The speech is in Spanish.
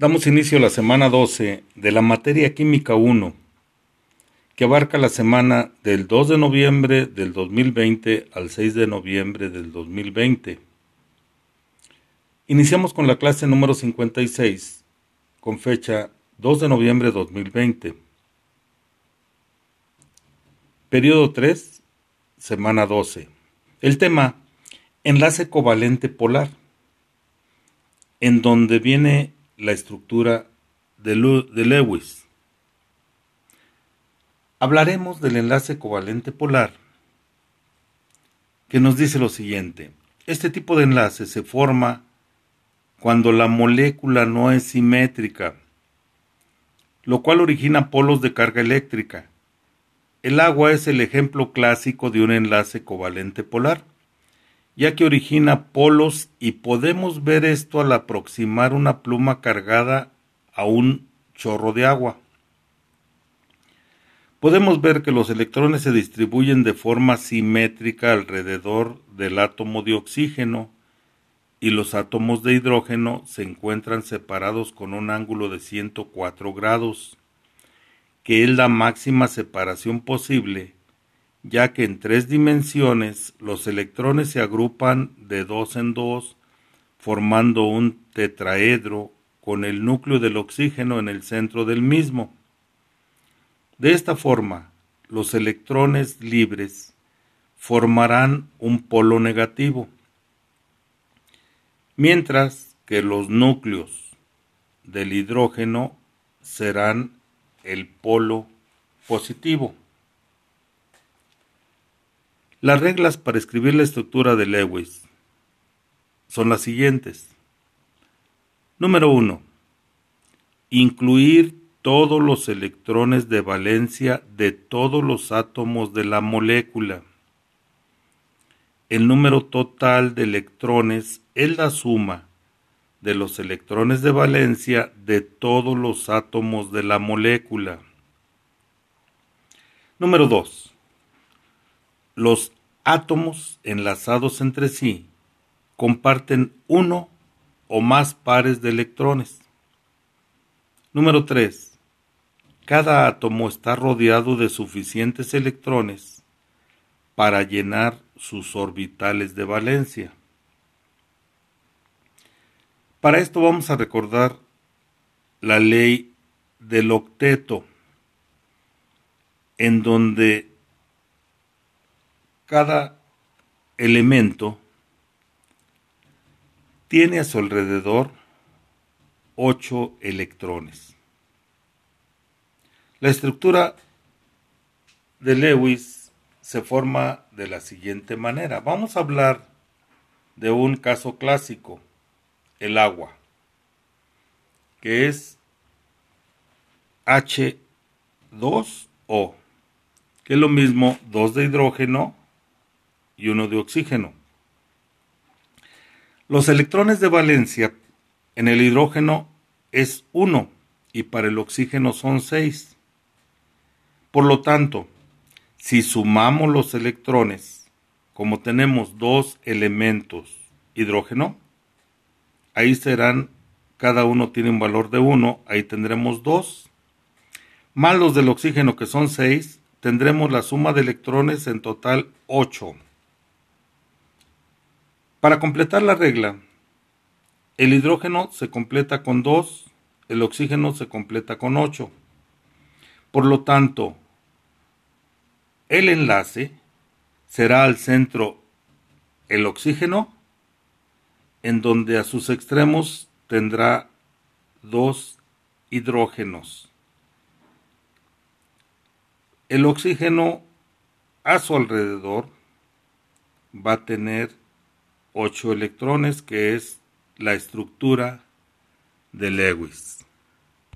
Damos inicio a la semana 12 de la materia química 1, que abarca la semana del 2 de noviembre del 2020 al 6 de noviembre del 2020. Iniciamos con la clase número 56, con fecha 2 de noviembre de 2020. Periodo 3, semana 12. El tema, enlace covalente polar, en donde viene la estructura de, Lewis. Hablaremos del enlace covalente polar, que nos dice lo siguiente. Este tipo de enlace se forma cuando la molécula no es simétrica, lo cual origina polos de carga eléctrica. El agua es el ejemplo clásico de un enlace covalente polar ya que origina polos y podemos ver esto al aproximar una pluma cargada a un chorro de agua. Podemos ver que los electrones se distribuyen de forma simétrica alrededor del átomo de oxígeno y los átomos de hidrógeno se encuentran separados con un ángulo de 104 grados, que es la máxima separación posible ya que en tres dimensiones los electrones se agrupan de dos en dos, formando un tetraedro con el núcleo del oxígeno en el centro del mismo. De esta forma, los electrones libres formarán un polo negativo, mientras que los núcleos del hidrógeno serán el polo positivo. Las reglas para escribir la estructura de Lewis son las siguientes. Número 1. Incluir todos los electrones de valencia de todos los átomos de la molécula. El número total de electrones es la suma de los electrones de valencia de todos los átomos de la molécula. Número 2 los átomos enlazados entre sí comparten uno o más pares de electrones. Número 3. Cada átomo está rodeado de suficientes electrones para llenar sus orbitales de valencia. Para esto vamos a recordar la ley del octeto, en donde cada elemento tiene a su alrededor ocho electrones. La estructura de Lewis se forma de la siguiente manera. Vamos a hablar de un caso clásico, el agua, que es H2O, que es lo mismo 2 de hidrógeno y uno de oxígeno. Los electrones de valencia en el hidrógeno es 1 y para el oxígeno son 6. Por lo tanto, si sumamos los electrones, como tenemos dos elementos hidrógeno, ahí serán, cada uno tiene un valor de 1, ahí tendremos 2, más los del oxígeno que son 6, tendremos la suma de electrones en total 8. Para completar la regla, el hidrógeno se completa con 2, el oxígeno se completa con 8. Por lo tanto, el enlace será al centro el oxígeno, en donde a sus extremos tendrá dos hidrógenos. El oxígeno a su alrededor va a tener 8 electrones, que es la estructura de Lewis.